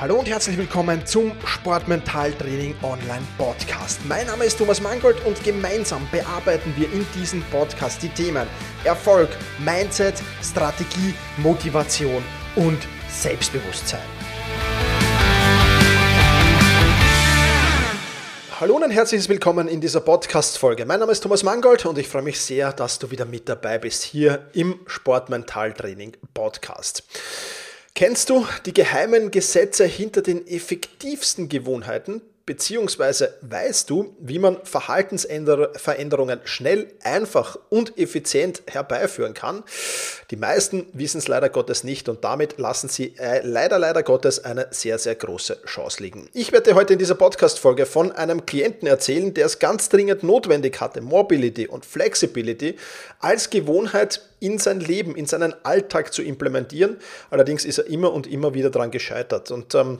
Hallo und herzlich willkommen zum Sportmentaltraining Online Podcast. Mein Name ist Thomas Mangold und gemeinsam bearbeiten wir in diesem Podcast die Themen Erfolg, Mindset, Strategie, Motivation und Selbstbewusstsein. Hallo und ein herzliches Willkommen in dieser Podcast-Folge. Mein Name ist Thomas Mangold und ich freue mich sehr, dass du wieder mit dabei bist hier im Sportmentaltraining Podcast. Kennst du die geheimen Gesetze hinter den effektivsten Gewohnheiten? Beziehungsweise weißt du, wie man Verhaltensveränderungen schnell, einfach und effizient herbeiführen kann? Die meisten wissen es leider Gottes nicht und damit lassen sie äh, leider, leider Gottes eine sehr, sehr große Chance liegen. Ich werde heute in dieser Podcast-Folge von einem Klienten erzählen, der es ganz dringend notwendig hatte, Mobility und Flexibility als Gewohnheit in sein Leben, in seinen Alltag zu implementieren. Allerdings ist er immer und immer wieder daran gescheitert. Und ähm,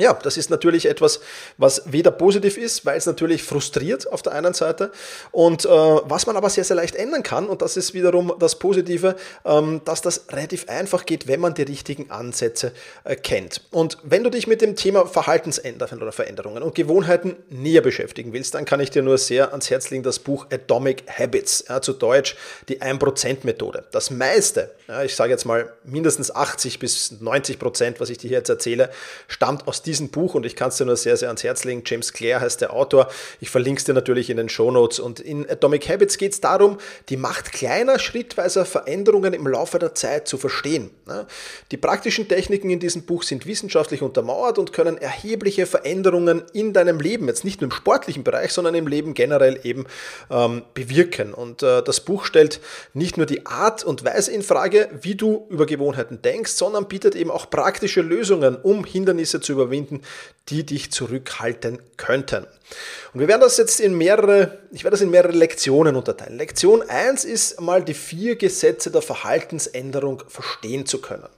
ja, das ist natürlich etwas, was weder positiv ist, weil es natürlich frustriert auf der einen Seite und äh, was man aber sehr, sehr leicht ändern kann und das ist wiederum das Positive, ähm, dass das relativ einfach geht, wenn man die richtigen Ansätze äh, kennt. Und wenn du dich mit dem Thema Verhaltensänderungen oder Veränderungen und Gewohnheiten näher beschäftigen willst, dann kann ich dir nur sehr ans Herz legen das Buch Atomic Habits, ja, zu Deutsch die 1%-Methode. Das meiste, ja, ich sage jetzt mal mindestens 80 bis 90 Prozent, was ich dir hier jetzt erzähle, stammt aus diesem Buch und ich kann es dir nur sehr, sehr ans Herz legen. James Clare heißt der Autor. Ich verlinke es dir natürlich in den Show Notes. Und in Atomic Habits geht es darum, die Macht kleiner, schrittweiser Veränderungen im Laufe der Zeit zu verstehen. Die praktischen Techniken in diesem Buch sind wissenschaftlich untermauert und können erhebliche Veränderungen in deinem Leben, jetzt nicht nur im sportlichen Bereich, sondern im Leben generell eben ähm, bewirken. Und äh, das Buch stellt nicht nur die Art und Weise in Frage, wie du über Gewohnheiten denkst, sondern bietet eben auch praktische Lösungen, um Hindernisse zu überwinden, überwinden, die dich zurückhalten könnten. Und wir werden das jetzt in mehrere, ich werde das in mehrere Lektionen unterteilen. Lektion 1 ist mal die vier Gesetze der Verhaltensänderung verstehen zu können.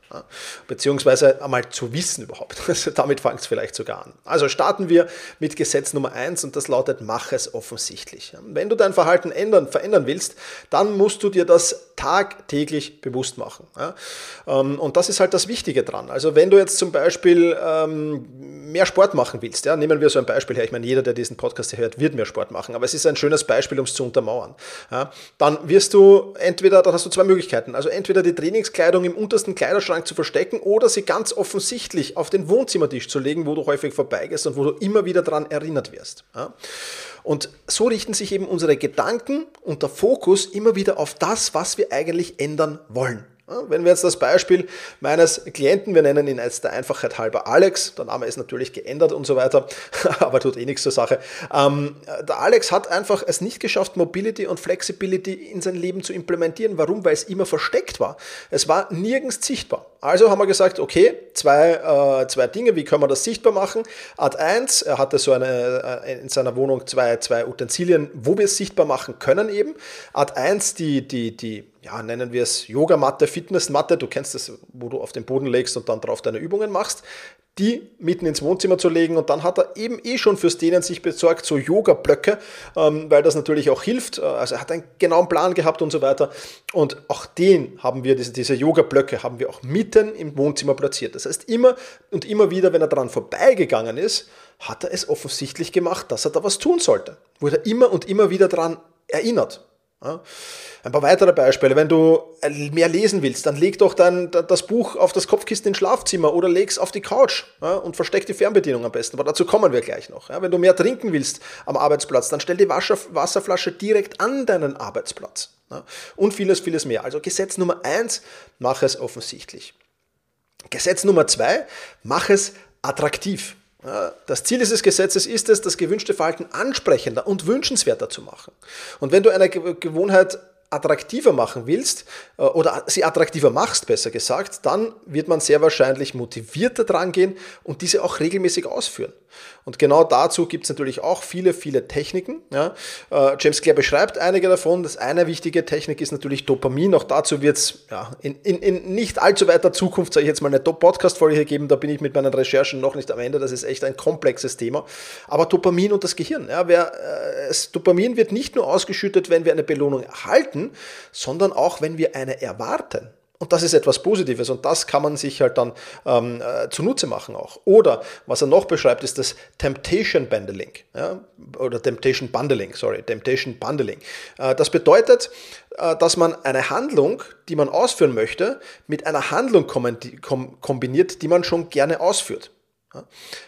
Beziehungsweise einmal zu wissen überhaupt. Also damit fängt es vielleicht sogar an. Also starten wir mit Gesetz Nummer 1 und das lautet, mach es offensichtlich. Wenn du dein Verhalten ändern, verändern willst, dann musst du dir das tagtäglich bewusst machen. Ähm, und das ist halt das Wichtige dran. Also wenn du jetzt zum Beispiel ähm, mehr Sport machen willst, ja, nehmen wir so ein Beispiel her, ich meine, jeder, der diesen Podcast hier hört, wird mehr Sport machen, aber es ist ein schönes Beispiel, um es zu untermauern. Dann wirst du entweder, dann hast du zwei Möglichkeiten, also entweder die Trainingskleidung im untersten Kleiderschrank zu verstecken oder sie ganz offensichtlich auf den Wohnzimmertisch zu legen, wo du häufig vorbeigehst und wo du immer wieder daran erinnert wirst. Und so richten sich eben unsere Gedanken und der Fokus immer wieder auf das, was wir eigentlich ändern wollen. Wenn wir jetzt das Beispiel meines Klienten, wir nennen ihn jetzt der Einfachheit halber Alex, der Name ist natürlich geändert und so weiter, aber tut eh nichts zur Sache. Ähm, der Alex hat einfach es nicht geschafft, Mobility und Flexibility in sein Leben zu implementieren. Warum? Weil es immer versteckt war. Es war nirgends sichtbar. Also haben wir gesagt, okay, zwei, äh, zwei Dinge, wie können wir das sichtbar machen? Art 1, er hatte so eine, äh, in seiner Wohnung zwei, zwei Utensilien, wo wir es sichtbar machen können eben. Art 1, die, die, die ja, nennen wir es Yogamatte, Fitnessmatte, du kennst das, wo du auf den Boden legst und dann drauf deine Übungen machst, die mitten ins Wohnzimmer zu legen und dann hat er eben eh schon fürs Dehnen sich besorgt, so Yoga-Blöcke, ähm, weil das natürlich auch hilft, äh, also er hat einen genauen Plan gehabt und so weiter und auch den haben wir, diese, diese Yoga-Blöcke haben wir auch mitten im Wohnzimmer platziert. Das heißt immer und immer wieder, wenn er daran vorbeigegangen ist, hat er es offensichtlich gemacht, dass er da was tun sollte. Wurde er immer und immer wieder daran erinnert. Ein paar weitere Beispiele. Wenn du mehr lesen willst, dann leg doch dann das Buch auf das Kopfkissen ins Schlafzimmer oder leg's auf die Couch und versteck die Fernbedienung am besten. Aber dazu kommen wir gleich noch. Wenn du mehr trinken willst am Arbeitsplatz, dann stell die Wasserflasche direkt an deinen Arbeitsplatz. Und vieles, vieles mehr. Also Gesetz Nummer eins, mach es offensichtlich. Gesetz Nummer zwei, mach es attraktiv. Das Ziel dieses Gesetzes ist es, das gewünschte Verhalten ansprechender und wünschenswerter zu machen. Und wenn du eine Gewohnheit attraktiver machen willst äh, oder sie attraktiver machst, besser gesagt, dann wird man sehr wahrscheinlich motivierter dran gehen und diese auch regelmäßig ausführen. Und genau dazu gibt es natürlich auch viele, viele Techniken. Ja. Äh, James Clare beschreibt einige davon. Das eine wichtige Technik ist natürlich Dopamin. Auch dazu wird es ja, in, in, in, nicht allzu weiter Zukunft, sage ich jetzt mal, eine Podcast-Folge geben. Da bin ich mit meinen Recherchen noch nicht am Ende. Das ist echt ein komplexes Thema. Aber Dopamin und das Gehirn. Ja, wer, äh, es, Dopamin wird nicht nur ausgeschüttet, wenn wir eine Belohnung erhalten, sondern auch, wenn wir eine erwarten. Und das ist etwas Positives und das kann man sich halt dann ähm, äh, zunutze machen auch. Oder was er noch beschreibt, ist das Temptation Bundling. Ja? Oder Temptation Bundling, sorry, Temptation Bundling. Äh, das bedeutet, äh, dass man eine Handlung, die man ausführen möchte, mit einer Handlung kombiniert, die man schon gerne ausführt.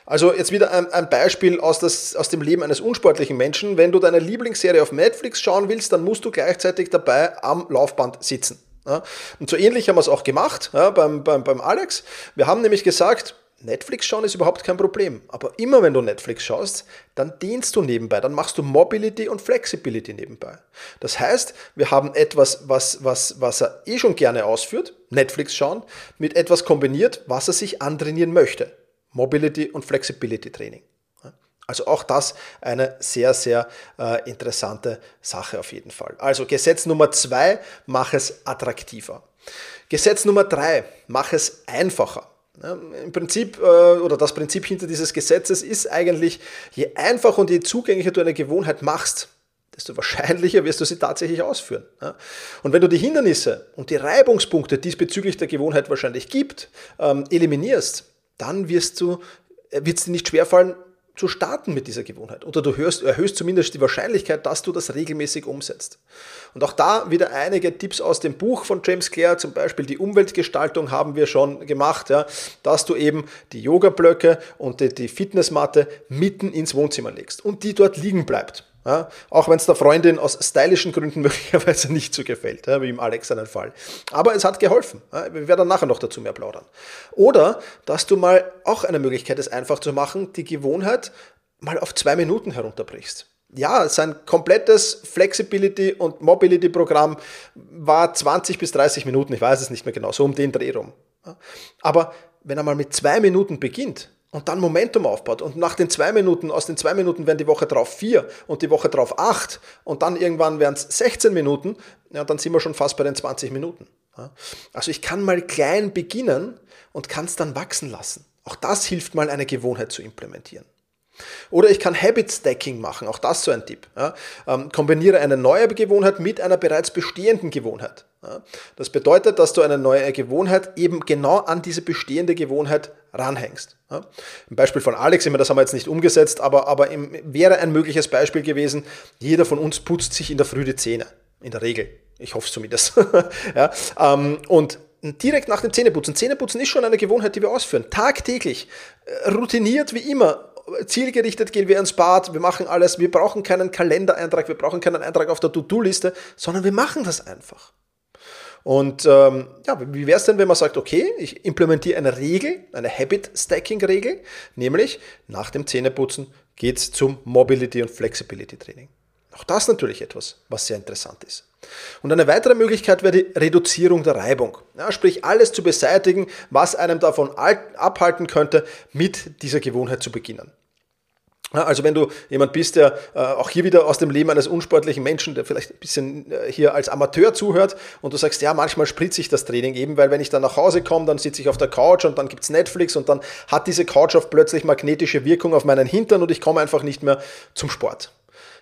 Also jetzt wieder ein, ein Beispiel aus, das, aus dem Leben eines unsportlichen Menschen. Wenn du deine Lieblingsserie auf Netflix schauen willst, dann musst du gleichzeitig dabei am Laufband sitzen. Und so ähnlich haben wir es auch gemacht beim, beim, beim Alex. Wir haben nämlich gesagt, Netflix schauen ist überhaupt kein Problem. Aber immer wenn du Netflix schaust, dann dienst du nebenbei, dann machst du Mobility und Flexibility nebenbei. Das heißt, wir haben etwas, was, was, was er eh schon gerne ausführt, Netflix schauen, mit etwas kombiniert, was er sich antrainieren möchte. Mobility und Flexibility Training. Also auch das eine sehr, sehr äh, interessante Sache auf jeden Fall. Also Gesetz Nummer zwei, mach es attraktiver. Gesetz Nummer drei, mach es einfacher. Ja, Im Prinzip, äh, oder das Prinzip hinter dieses Gesetzes ist eigentlich, je einfacher und je zugänglicher du eine Gewohnheit machst, desto wahrscheinlicher wirst du sie tatsächlich ausführen. Und wenn du die Hindernisse und die Reibungspunkte diesbezüglich der Gewohnheit wahrscheinlich gibt, ähm, eliminierst, dann wirst du, äh, wird es dir nicht schwerfallen, zu starten mit dieser Gewohnheit. Oder du hörst, erhöhst zumindest die Wahrscheinlichkeit, dass du das regelmäßig umsetzt. Und auch da wieder einige Tipps aus dem Buch von James Clear, zum Beispiel die Umweltgestaltung haben wir schon gemacht, ja, dass du eben die Yoga-Blöcke und die, die Fitnessmatte mitten ins Wohnzimmer legst und die dort liegen bleibt. Ja, auch wenn es der Freundin aus stylischen Gründen möglicherweise nicht so gefällt, ja, wie im Alex seinen Fall. Aber es hat geholfen. Ja, wir werden nachher noch dazu mehr plaudern. Oder, dass du mal auch eine Möglichkeit ist, einfach zu machen, die Gewohnheit mal auf zwei Minuten herunterbrichst. Ja, sein komplettes Flexibility- und Mobility-Programm war 20 bis 30 Minuten, ich weiß es nicht mehr genau, so um den Dreh rum. Aber wenn er mal mit zwei Minuten beginnt, und dann Momentum aufbaut und nach den zwei Minuten, aus den zwei Minuten werden die Woche drauf vier und die Woche drauf acht und dann irgendwann werden es 16 Minuten, ja, dann sind wir schon fast bei den 20 Minuten. Also ich kann mal klein beginnen und kann es dann wachsen lassen. Auch das hilft mal, eine Gewohnheit zu implementieren. Oder ich kann Habit Stacking machen, auch das so ein Tipp. Ja. Ähm, kombiniere eine neue Gewohnheit mit einer bereits bestehenden Gewohnheit. Das bedeutet, dass du eine neue Gewohnheit eben genau an diese bestehende Gewohnheit ranhängst. Im Beispiel von Alex, das haben wir jetzt nicht umgesetzt, aber, aber im, wäre ein mögliches Beispiel gewesen, jeder von uns putzt sich in der Früh die Zähne. In der Regel. Ich hoffe es zumindest. ja. Ähm, und direkt nach dem Zähneputzen. Zähneputzen ist schon eine Gewohnheit, die wir ausführen. Tagtäglich. Äh, routiniert wie immer zielgerichtet gehen wir ins Bad, wir machen alles, wir brauchen keinen Kalendereintrag, wir brauchen keinen Eintrag auf der To-Do-Liste, sondern wir machen das einfach. Und ähm, ja, wie wäre es denn, wenn man sagt, okay, ich implementiere eine Regel, eine Habit-Stacking-Regel, nämlich nach dem Zähneputzen geht es zum Mobility- und Flexibility-Training. Auch das natürlich etwas, was sehr interessant ist. Und eine weitere Möglichkeit wäre die Reduzierung der Reibung. Ja, sprich, alles zu beseitigen, was einem davon abhalten könnte, mit dieser Gewohnheit zu beginnen. Also wenn du jemand bist, der äh, auch hier wieder aus dem Leben eines unsportlichen Menschen, der vielleicht ein bisschen äh, hier als Amateur zuhört und du sagst, ja, manchmal spritze ich das Training eben, weil wenn ich dann nach Hause komme, dann sitze ich auf der Couch und dann gibt's Netflix und dann hat diese Couch auf plötzlich magnetische Wirkung auf meinen Hintern und ich komme einfach nicht mehr zum Sport.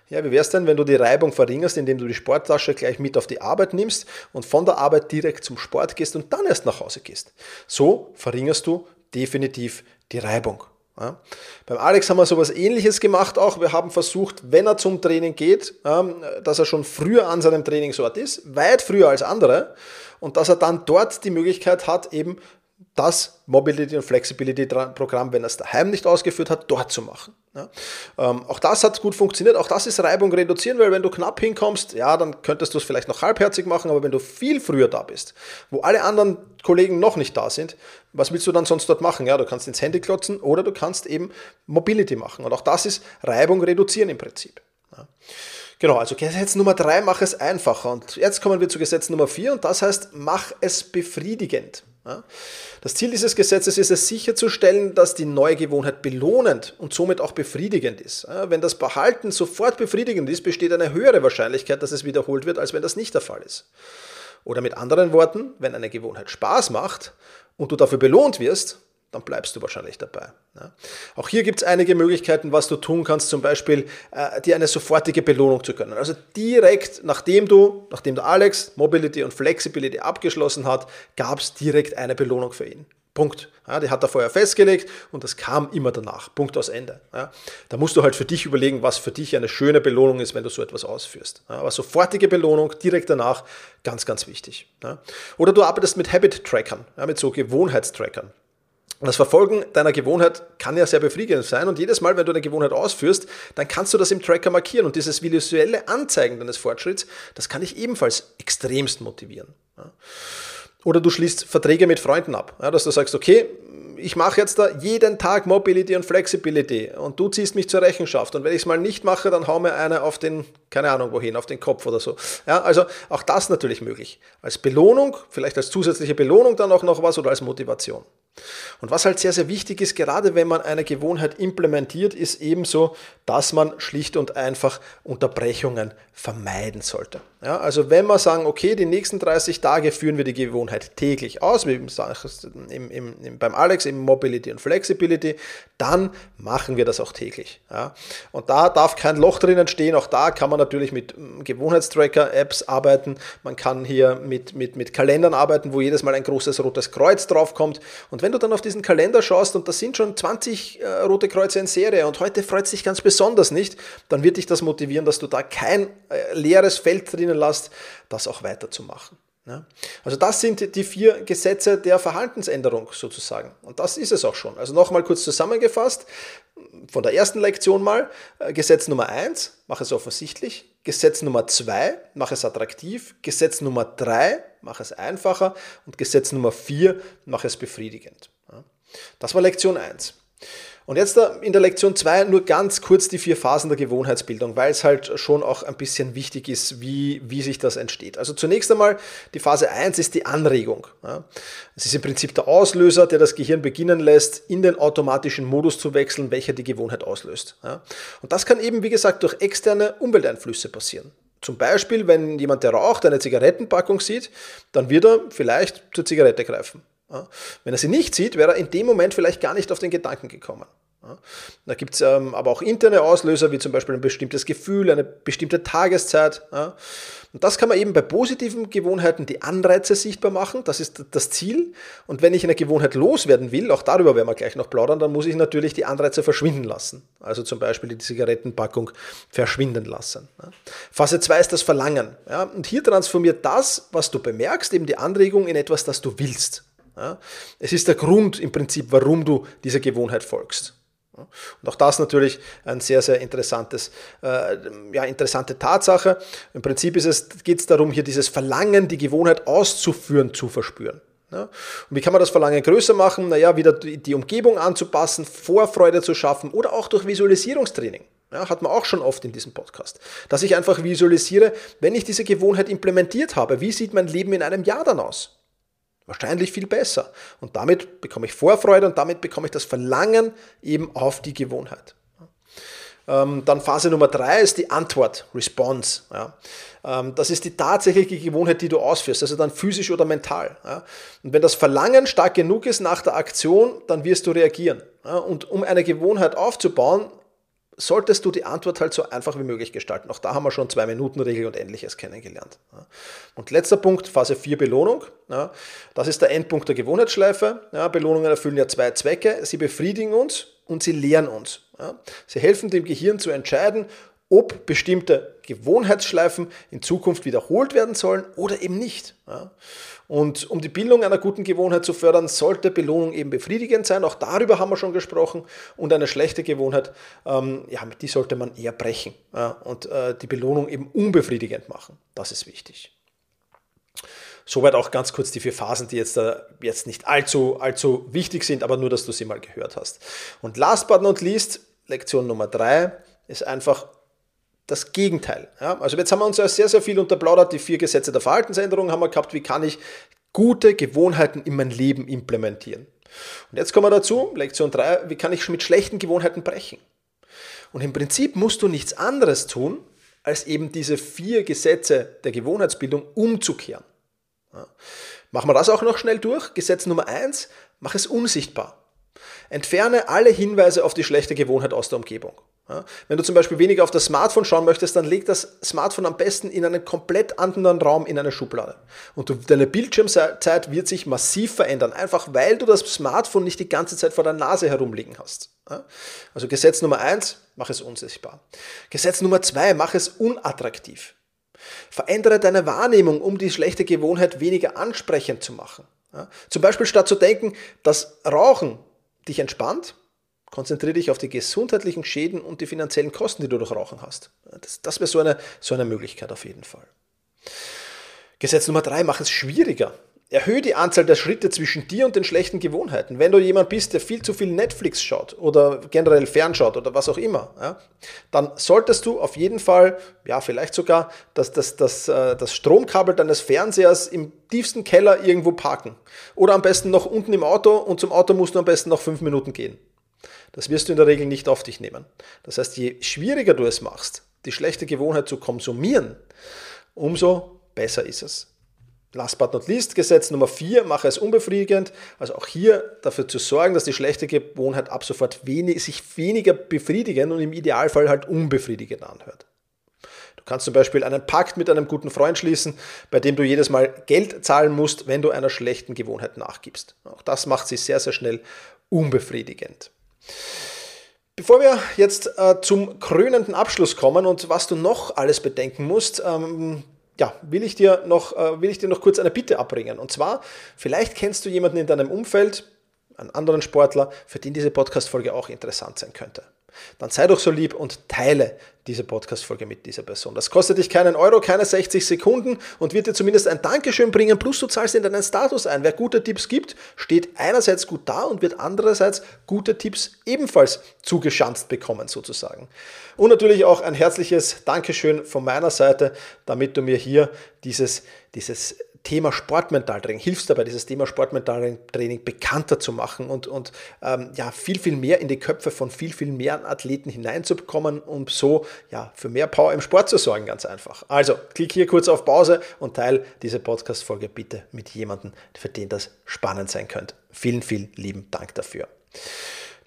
Ja, wie wäre es denn, wenn du die Reibung verringerst, indem du die Sporttasche gleich mit auf die Arbeit nimmst und von der Arbeit direkt zum Sport gehst und dann erst nach Hause gehst? So verringerst du definitiv die Reibung. Ja. Beim Alex haben wir sowas ähnliches gemacht auch. Wir haben versucht, wenn er zum Training geht, ja, dass er schon früher an seinem Trainingsort ist, weit früher als andere und dass er dann dort die Möglichkeit hat, eben das Mobility und Flexibility Programm, wenn er es daheim nicht ausgeführt hat, dort zu machen. Ja. Ähm, auch das hat gut funktioniert. Auch das ist Reibung reduzieren, weil wenn du knapp hinkommst, ja, dann könntest du es vielleicht noch halbherzig machen, aber wenn du viel früher da bist, wo alle anderen Kollegen noch nicht da sind, was willst du dann sonst dort machen? Ja, du kannst ins Handy klotzen oder du kannst eben Mobility machen. Und auch das ist Reibung reduzieren im Prinzip. Ja. Genau, also Gesetz Nummer drei, mach es einfacher. Und jetzt kommen wir zu Gesetz Nummer vier und das heißt, mach es befriedigend. Das Ziel dieses Gesetzes ist es sicherzustellen, dass die neue Gewohnheit belohnend und somit auch befriedigend ist. Wenn das Behalten sofort befriedigend ist, besteht eine höhere Wahrscheinlichkeit, dass es wiederholt wird, als wenn das nicht der Fall ist. Oder mit anderen Worten, wenn eine Gewohnheit Spaß macht und du dafür belohnt wirst, dann bleibst du wahrscheinlich dabei. Ja. Auch hier gibt es einige Möglichkeiten, was du tun kannst, zum Beispiel äh, dir eine sofortige Belohnung zu gönnen. Also direkt nachdem du, nachdem der Alex Mobility und Flexibility abgeschlossen hat, gab es direkt eine Belohnung für ihn. Punkt. Ja, die hat er vorher festgelegt und das kam immer danach. Punkt aus Ende. Ja, da musst du halt für dich überlegen, was für dich eine schöne Belohnung ist, wenn du so etwas ausführst. Ja, aber sofortige Belohnung direkt danach, ganz, ganz wichtig. Oder du arbeitest mit Habit-Trackern, mit so Gewohnheitstrackern. Das Verfolgen deiner Gewohnheit kann ja sehr befriedigend sein und jedes Mal, wenn du eine Gewohnheit ausführst, dann kannst du das im Tracker markieren und dieses visuelle Anzeigen deines Fortschritts, das kann dich ebenfalls extremst motivieren. Oder du schließt Verträge mit Freunden ab, dass du sagst, okay, ich mache jetzt da jeden Tag Mobility und Flexibility und du ziehst mich zur Rechenschaft und wenn ich es mal nicht mache, dann hau mir eine auf den, keine Ahnung wohin, auf den Kopf oder so. Ja, also auch das natürlich möglich. Als Belohnung, vielleicht als zusätzliche Belohnung dann auch noch was oder als Motivation. Und was halt sehr, sehr wichtig ist, gerade wenn man eine Gewohnheit implementiert, ist ebenso, dass man schlicht und einfach Unterbrechungen vermeiden sollte. Ja, also wenn wir sagen, okay, die nächsten 30 Tage führen wir die Gewohnheit täglich aus, wie im, im, im, beim Alex im Mobility und Flexibility, dann machen wir das auch täglich. Ja. Und da darf kein Loch drinnen stehen, auch da kann man natürlich mit mm, Gewohnheitstracker-Apps arbeiten, man kann hier mit, mit, mit Kalendern arbeiten, wo jedes Mal ein großes rotes Kreuz draufkommt. Und wenn du dann auf diesen Kalender schaust und da sind schon 20 äh, rote Kreuze in Serie und heute freut es dich ganz besonders nicht, dann wird dich das motivieren, dass du da kein äh, leeres Feld drinnen lässt, das auch weiterzumachen. Ja. Also das sind die vier Gesetze der Verhaltensänderung sozusagen. Und das ist es auch schon. Also nochmal kurz zusammengefasst, von der ersten Lektion mal, äh, Gesetz Nummer eins, mach es offensichtlich. Gesetz Nummer zwei, mach es attraktiv. Gesetz Nummer drei, mach es einfacher. Und Gesetz Nummer vier, mach es befriedigend. Das war Lektion eins. Und jetzt in der Lektion 2 nur ganz kurz die vier Phasen der Gewohnheitsbildung, weil es halt schon auch ein bisschen wichtig ist, wie, wie sich das entsteht. Also zunächst einmal, die Phase 1 ist die Anregung. Es ist im Prinzip der Auslöser, der das Gehirn beginnen lässt, in den automatischen Modus zu wechseln, welcher die Gewohnheit auslöst. Und das kann eben, wie gesagt, durch externe Umwelteinflüsse passieren. Zum Beispiel, wenn jemand, der raucht, eine Zigarettenpackung sieht, dann wird er vielleicht zur Zigarette greifen. Wenn er sie nicht sieht, wäre er in dem Moment vielleicht gar nicht auf den Gedanken gekommen. Da gibt es ähm, aber auch interne Auslöser, wie zum Beispiel ein bestimmtes Gefühl, eine bestimmte Tageszeit. Und das kann man eben bei positiven Gewohnheiten die Anreize sichtbar machen. Das ist das Ziel. Und wenn ich eine Gewohnheit loswerden will, auch darüber werden wir gleich noch plaudern, dann muss ich natürlich die Anreize verschwinden lassen. Also zum Beispiel die Zigarettenpackung verschwinden lassen. Phase 2 ist das Verlangen. Und hier transformiert das, was du bemerkst, eben die Anregung in etwas, das du willst. Ja? Es ist der Grund im Prinzip, warum du dieser Gewohnheit folgst. Und auch das natürlich ein sehr, sehr interessantes, äh, ja, interessante Tatsache. Im Prinzip geht es darum, hier dieses Verlangen, die Gewohnheit auszuführen, zu verspüren. Ja? Und wie kann man das Verlangen größer machen? Naja, wieder die Umgebung anzupassen, Vorfreude zu schaffen oder auch durch Visualisierungstraining. Ja, hat man auch schon oft in diesem Podcast. Dass ich einfach visualisiere, wenn ich diese Gewohnheit implementiert habe, wie sieht mein Leben in einem Jahr dann aus? Wahrscheinlich viel besser. Und damit bekomme ich Vorfreude und damit bekomme ich das Verlangen eben auf die Gewohnheit. Ähm, dann Phase Nummer drei ist die Antwort, Response. Ähm, das ist die tatsächliche Gewohnheit, die du ausführst, also dann physisch oder mental. Und wenn das Verlangen stark genug ist nach der Aktion, dann wirst du reagieren. Und um eine Gewohnheit aufzubauen, solltest du die Antwort halt so einfach wie möglich gestalten. Auch da haben wir schon zwei Minuten Regel und ähnliches kennengelernt. Und letzter Punkt, Phase 4 Belohnung. Das ist der Endpunkt der Gewohnheitsschleife. Belohnungen erfüllen ja zwei Zwecke. Sie befriedigen uns und sie lehren uns. Sie helfen dem Gehirn zu entscheiden, ob bestimmte Gewohnheitsschleifen in Zukunft wiederholt werden sollen oder eben nicht. Und um die Bildung einer guten Gewohnheit zu fördern, sollte Belohnung eben befriedigend sein. Auch darüber haben wir schon gesprochen. Und eine schlechte Gewohnheit, ähm, ja, die sollte man eher brechen ja, und äh, die Belohnung eben unbefriedigend machen. Das ist wichtig. Soweit auch ganz kurz die vier Phasen, die jetzt, äh, jetzt nicht allzu, allzu wichtig sind, aber nur, dass du sie mal gehört hast. Und last but not least, Lektion Nummer drei ist einfach das Gegenteil. Ja? Also jetzt haben wir uns ja sehr, sehr viel unterplaudert, die vier Gesetze der Verhaltensänderung haben wir gehabt, wie kann ich gute Gewohnheiten in mein Leben implementieren. Und jetzt kommen wir dazu, Lektion 3, wie kann ich mit schlechten Gewohnheiten brechen? Und im Prinzip musst du nichts anderes tun, als eben diese vier Gesetze der Gewohnheitsbildung umzukehren. Ja. Machen wir das auch noch schnell durch. Gesetz Nummer 1, mach es unsichtbar. Entferne alle Hinweise auf die schlechte Gewohnheit aus der Umgebung. Ja, wenn du zum Beispiel weniger auf das Smartphone schauen möchtest, dann leg das Smartphone am besten in einen komplett anderen Raum, in eine Schublade. Und du, deine Bildschirmzeit wird sich massiv verändern, einfach weil du das Smartphone nicht die ganze Zeit vor der Nase herumliegen hast. Ja, also Gesetz Nummer eins, mach es unsichtbar. Gesetz Nummer zwei, mach es unattraktiv. Verändere deine Wahrnehmung, um die schlechte Gewohnheit weniger ansprechend zu machen. Ja, zum Beispiel statt zu denken, dass Rauchen dich entspannt, Konzentriere dich auf die gesundheitlichen Schäden und die finanziellen Kosten, die du durch Rauchen hast. Das, das wäre so eine, so eine Möglichkeit auf jeden Fall. Gesetz Nummer drei, mach es schwieriger. Erhöhe die Anzahl der Schritte zwischen dir und den schlechten Gewohnheiten. Wenn du jemand bist, der viel zu viel Netflix schaut oder generell fernschaut oder was auch immer, ja, dann solltest du auf jeden Fall, ja, vielleicht sogar das, das, das, äh, das Stromkabel deines Fernsehers im tiefsten Keller irgendwo parken. Oder am besten noch unten im Auto und zum Auto musst du am besten noch fünf Minuten gehen. Das wirst du in der Regel nicht auf dich nehmen. Das heißt, je schwieriger du es machst, die schlechte Gewohnheit zu konsumieren, umso besser ist es. Last but not least, Gesetz Nummer 4, mache es unbefriedigend. Also auch hier dafür zu sorgen, dass die schlechte Gewohnheit ab sofort wenig, sich weniger befriedigend und im Idealfall halt unbefriedigend anhört. Du kannst zum Beispiel einen Pakt mit einem guten Freund schließen, bei dem du jedes Mal Geld zahlen musst, wenn du einer schlechten Gewohnheit nachgibst. Auch das macht sie sehr, sehr schnell unbefriedigend. Bevor wir jetzt äh, zum krönenden Abschluss kommen und was du noch alles bedenken musst, ähm, ja, will ich, dir noch, äh, will ich dir noch kurz eine Bitte abbringen. Und zwar, vielleicht kennst du jemanden in deinem Umfeld, einen anderen Sportler, für den diese Podcast-Folge auch interessant sein könnte dann sei doch so lieb und teile diese Podcast-Folge mit dieser Person. Das kostet dich keinen Euro, keine 60 Sekunden und wird dir zumindest ein Dankeschön bringen, plus du zahlst in deinen Status ein. Wer gute Tipps gibt, steht einerseits gut da und wird andererseits gute Tipps ebenfalls zugeschanzt bekommen, sozusagen. Und natürlich auch ein herzliches Dankeschön von meiner Seite, damit du mir hier dieses, dieses Thema Sportmentaltraining, hilfst dabei, dieses Thema Sportmentaltraining bekannter zu machen und, und ähm, ja, viel, viel mehr in die Köpfe von viel, viel mehr Athleten hineinzubekommen, um so ja, für mehr Power im Sport zu sorgen, ganz einfach. Also, klick hier kurz auf Pause und teile diese Podcast-Folge bitte mit jemandem, für den das spannend sein könnte. Vielen, vielen lieben Dank dafür.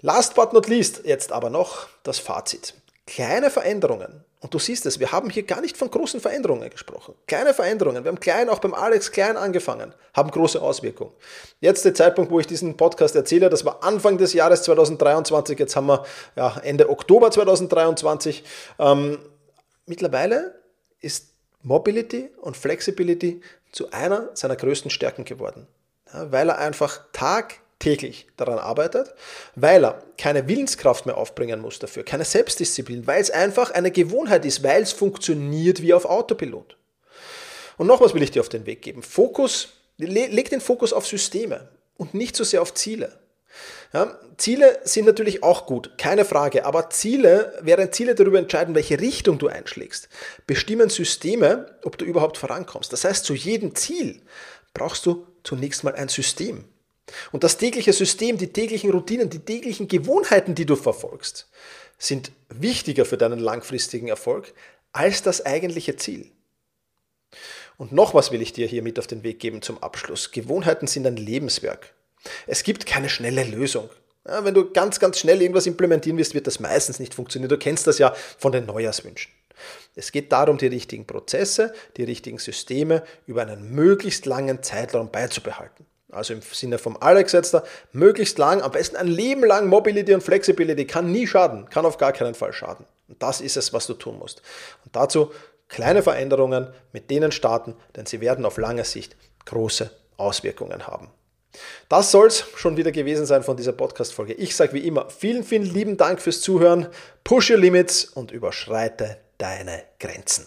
Last but not least, jetzt aber noch das Fazit. Kleine Veränderungen und du siehst es, wir haben hier gar nicht von großen Veränderungen gesprochen. Kleine Veränderungen, wir haben klein, auch beim Alex klein angefangen, haben große Auswirkungen. Jetzt der Zeitpunkt, wo ich diesen Podcast erzähle, das war Anfang des Jahres 2023, jetzt haben wir ja, Ende Oktober 2023. Ähm, mittlerweile ist Mobility und Flexibility zu einer seiner größten Stärken geworden, ja, weil er einfach Tag täglich daran arbeitet, weil er keine Willenskraft mehr aufbringen muss dafür, keine Selbstdisziplin, weil es einfach eine Gewohnheit ist, weil es funktioniert wie auf Autopilot. Und noch was will ich dir auf den Weg geben. Fokus, leg den Fokus auf Systeme und nicht so sehr auf Ziele. Ja, Ziele sind natürlich auch gut, keine Frage, aber Ziele, während Ziele darüber entscheiden, welche Richtung du einschlägst, bestimmen Systeme, ob du überhaupt vorankommst. Das heißt, zu jedem Ziel brauchst du zunächst mal ein System. Und das tägliche System, die täglichen Routinen, die täglichen Gewohnheiten, die du verfolgst, sind wichtiger für deinen langfristigen Erfolg als das eigentliche Ziel. Und noch was will ich dir hier mit auf den Weg geben zum Abschluss. Gewohnheiten sind ein Lebenswerk. Es gibt keine schnelle Lösung. Ja, wenn du ganz, ganz schnell irgendwas implementieren wirst, wird das meistens nicht funktionieren. Du kennst das ja von den Neujahrswünschen. Es geht darum, die richtigen Prozesse, die richtigen Systeme über einen möglichst langen Zeitraum beizubehalten also im Sinne vom Alex jetzt da, möglichst lang, am besten ein Leben lang Mobility und Flexibility, kann nie schaden, kann auf gar keinen Fall schaden. Und das ist es, was du tun musst. Und dazu kleine Veränderungen, mit denen starten, denn sie werden auf lange Sicht große Auswirkungen haben. Das soll es schon wieder gewesen sein von dieser Podcast-Folge. Ich sage wie immer vielen, vielen lieben Dank fürs Zuhören. Push your limits und überschreite deine Grenzen.